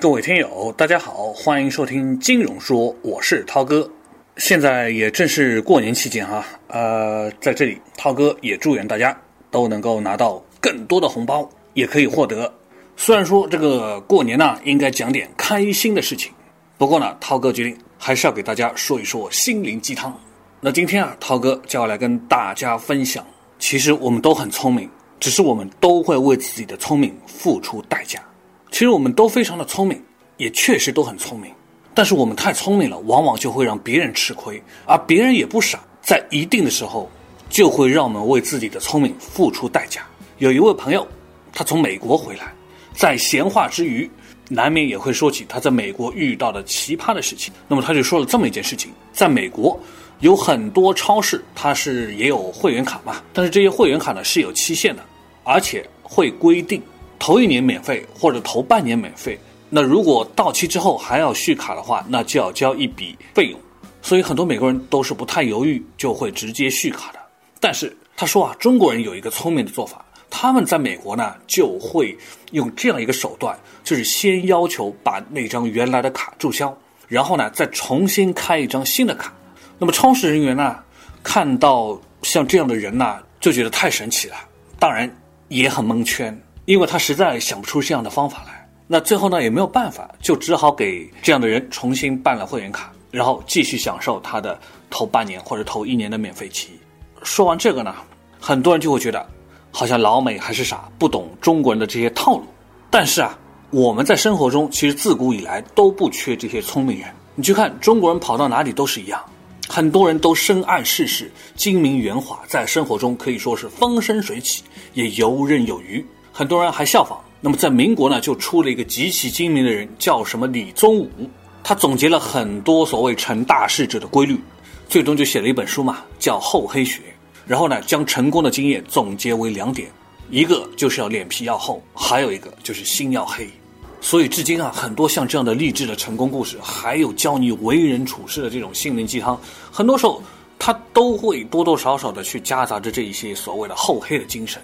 各位听友，大家好，欢迎收听金融说，我是涛哥。现在也正是过年期间哈，呃，在这里涛哥也祝愿大家都能够拿到更多的红包，也可以获得。虽然说这个过年呢，应该讲点开心的事情，不过呢，涛哥决定还是要给大家说一说心灵鸡汤。那今天啊，涛哥就要来跟大家分享，其实我们都很聪明，只是我们都会为自己的聪明付出代价。其实我们都非常的聪明，也确实都很聪明，但是我们太聪明了，往往就会让别人吃亏，而别人也不傻，在一定的时候，就会让我们为自己的聪明付出代价。有一位朋友，他从美国回来，在闲话之余，难免也会说起他在美国遇到的奇葩的事情。那么他就说了这么一件事情：在美国有很多超市，它是也有会员卡嘛，但是这些会员卡呢是有期限的，而且会规定。头一年免费或者头半年免费，那如果到期之后还要续卡的话，那就要交一笔费用。所以很多美国人都是不太犹豫，就会直接续卡的。但是他说啊，中国人有一个聪明的做法，他们在美国呢就会用这样一个手段，就是先要求把那张原来的卡注销，然后呢再重新开一张新的卡。那么超市人员呢看到像这样的人呢，就觉得太神奇了，当然也很蒙圈。因为他实在想不出这样的方法来，那最后呢也没有办法，就只好给这样的人重新办了会员卡，然后继续享受他的头半年或者头一年的免费期。说完这个呢，很多人就会觉得，好像老美还是傻，不懂中国人的这些套路。但是啊，我们在生活中其实自古以来都不缺这些聪明人。你去看中国人跑到哪里都是一样，很多人都深谙世事，精明圆滑，在生活中可以说是风生水起，也游刃有余。很多人还效仿。那么在民国呢，就出了一个极其精明的人，叫什么李宗武。他总结了很多所谓成大事者的规律，最终就写了一本书嘛，叫《厚黑学》。然后呢，将成功的经验总结为两点：一个就是要脸皮要厚，还有一个就是心要黑。所以至今啊，很多像这样的励志的成功故事，还有教你为人处事的这种心灵鸡汤，很多时候他都会多多少少的去夹杂着这一些所谓的厚黑的精神。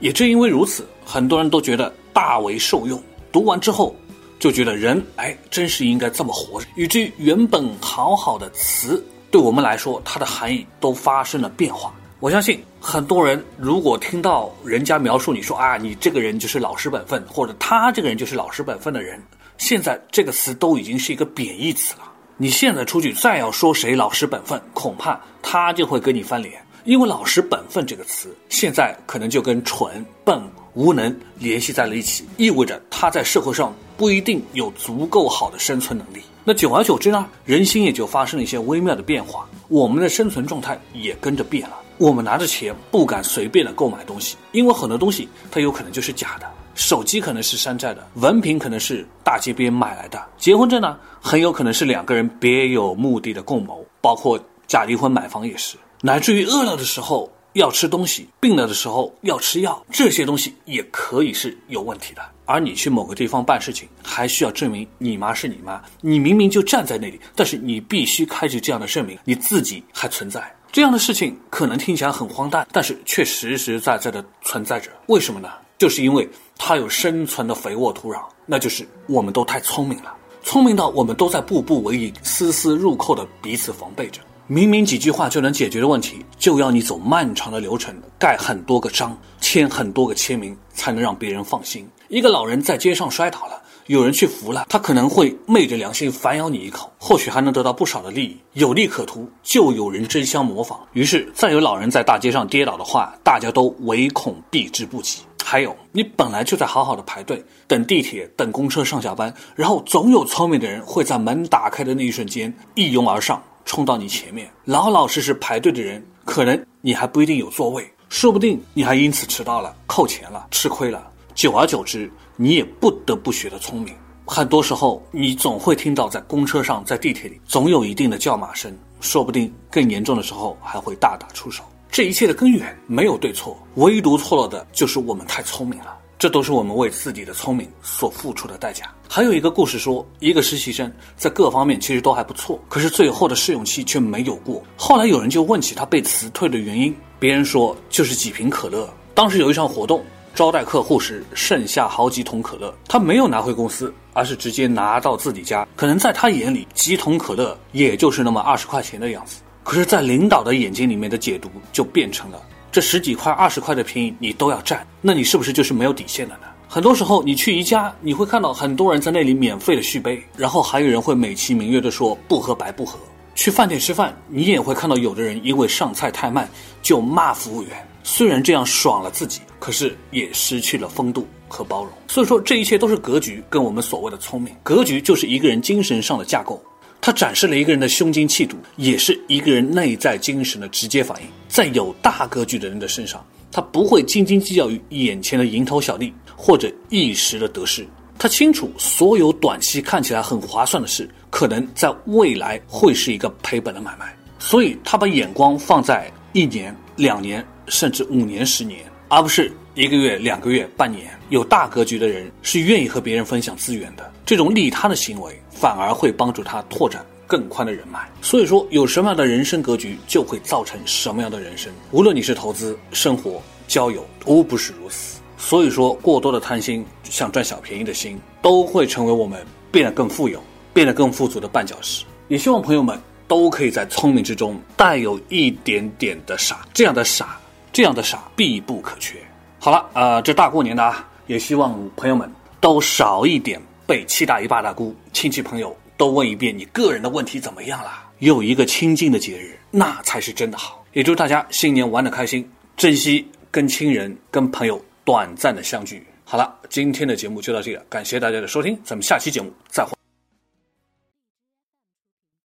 也正因为如此，很多人都觉得大为受用。读完之后，就觉得人哎，真是应该这么活着。以至于原本好好的词，对我们来说，它的含义都发生了变化。我相信很多人，如果听到人家描述你说啊，你这个人就是老实本分，或者他这个人就是老实本分的人，现在这个词都已经是一个贬义词了。你现在出去再要说谁老实本分，恐怕他就会跟你翻脸。因为“老实本分”这个词，现在可能就跟蠢、笨、无能联系在了一起，意味着他在社会上不一定有足够好的生存能力。那久而久之呢，人心也就发生了一些微妙的变化，我们的生存状态也跟着变了。我们拿着钱不敢随便的购买东西，因为很多东西它有可能就是假的，手机可能是山寨的，文凭可能是大街边买来的，结婚证呢很有可能是两个人别有目的的共谋，包括假离婚买房也是。乃至于饿了的时候要吃东西，病了的时候要吃药，这些东西也可以是有问题的。而你去某个地方办事情，还需要证明你妈是你妈，你明明就站在那里，但是你必须开具这样的证明，你自己还存在。这样的事情可能听起来很荒诞，但是却实实在在的存在着。为什么呢？就是因为它有生存的肥沃土壤，那就是我们都太聪明了，聪明到我们都在步步为营、丝丝入扣的彼此防备着。明明几句话就能解决的问题，就要你走漫长的流程，盖很多个章，签很多个签名，才能让别人放心。一个老人在街上摔倒了，有人去扶了，他可能会昧着良心反咬你一口，或许还能得到不少的利益。有利可图，就有人争相模仿。于是，再有老人在大街上跌倒的话，大家都唯恐避之不及。还有，你本来就在好好的排队等地铁、等公车上下班，然后总有聪明的人会在门打开的那一瞬间一拥而上。冲到你前面，老老实实排队的人，可能你还不一定有座位，说不定你还因此迟到了、扣钱了、吃亏了。久而久之，你也不得不学得聪明。很多时候，你总会听到在公车上、在地铁里，总有一定的叫骂声，说不定更严重的时候还会大打出手。这一切的根源没有对错，唯独错了的就是我们太聪明了。这都是我们为自己的聪明所付出的代价。还有一个故事说，一个实习生在各方面其实都还不错，可是最后的试用期却没有过。后来有人就问起他被辞退的原因，别人说就是几瓶可乐。当时有一场活动，招待客户时剩下好几桶可乐，他没有拿回公司，而是直接拿到自己家。可能在他眼里，几桶可乐也就是那么二十块钱的样子。可是，在领导的眼睛里面的解读就变成了：这十几块、二十块的便宜你都要占，那你是不是就是没有底线的呢？很多时候，你去宜家，你会看到很多人在那里免费的续杯，然后还有人会美其名曰的说不喝白不喝。去饭店吃饭，你也会看到有的人因为上菜太慢就骂服务员。虽然这样爽了自己，可是也失去了风度和包容。所以说，这一切都是格局跟我们所谓的聪明。格局就是一个人精神上的架构。它展示了一个人的胸襟气度，也是一个人内在精神的直接反应。在有大格局的人的身上，他不会斤斤计较于眼前的蝇头小利或者一时的得失。他清楚，所有短期看起来很划算的事，可能在未来会是一个赔本的买卖。所以，他把眼光放在一年、两年，甚至五年、十年，而不是一个月、两个月、半年。有大格局的人是愿意和别人分享资源的，这种利他的行为。反而会帮助他拓展更宽的人脉。所以说，有什么样的人生格局，就会造成什么样的人生。无论你是投资、生活、交友，都不是如此。所以说，过多的贪心、想赚小便宜的心，都会成为我们变得更富有、变得更富足的绊脚石。也希望朋友们都可以在聪明之中带有一点点的傻，这样的傻，这样的傻必不可缺。好了，呃，这大过年的啊，也希望朋友们都少一点。被七大姨八大姑、亲戚朋友都问一遍你个人的问题怎么样了？有一个清静的节日，那才是真的好。也祝大家新年玩得开心，珍惜跟亲人、跟朋友短暂的相聚。好了，今天的节目就到这里了，感谢大家的收听，咱们下期节目再会。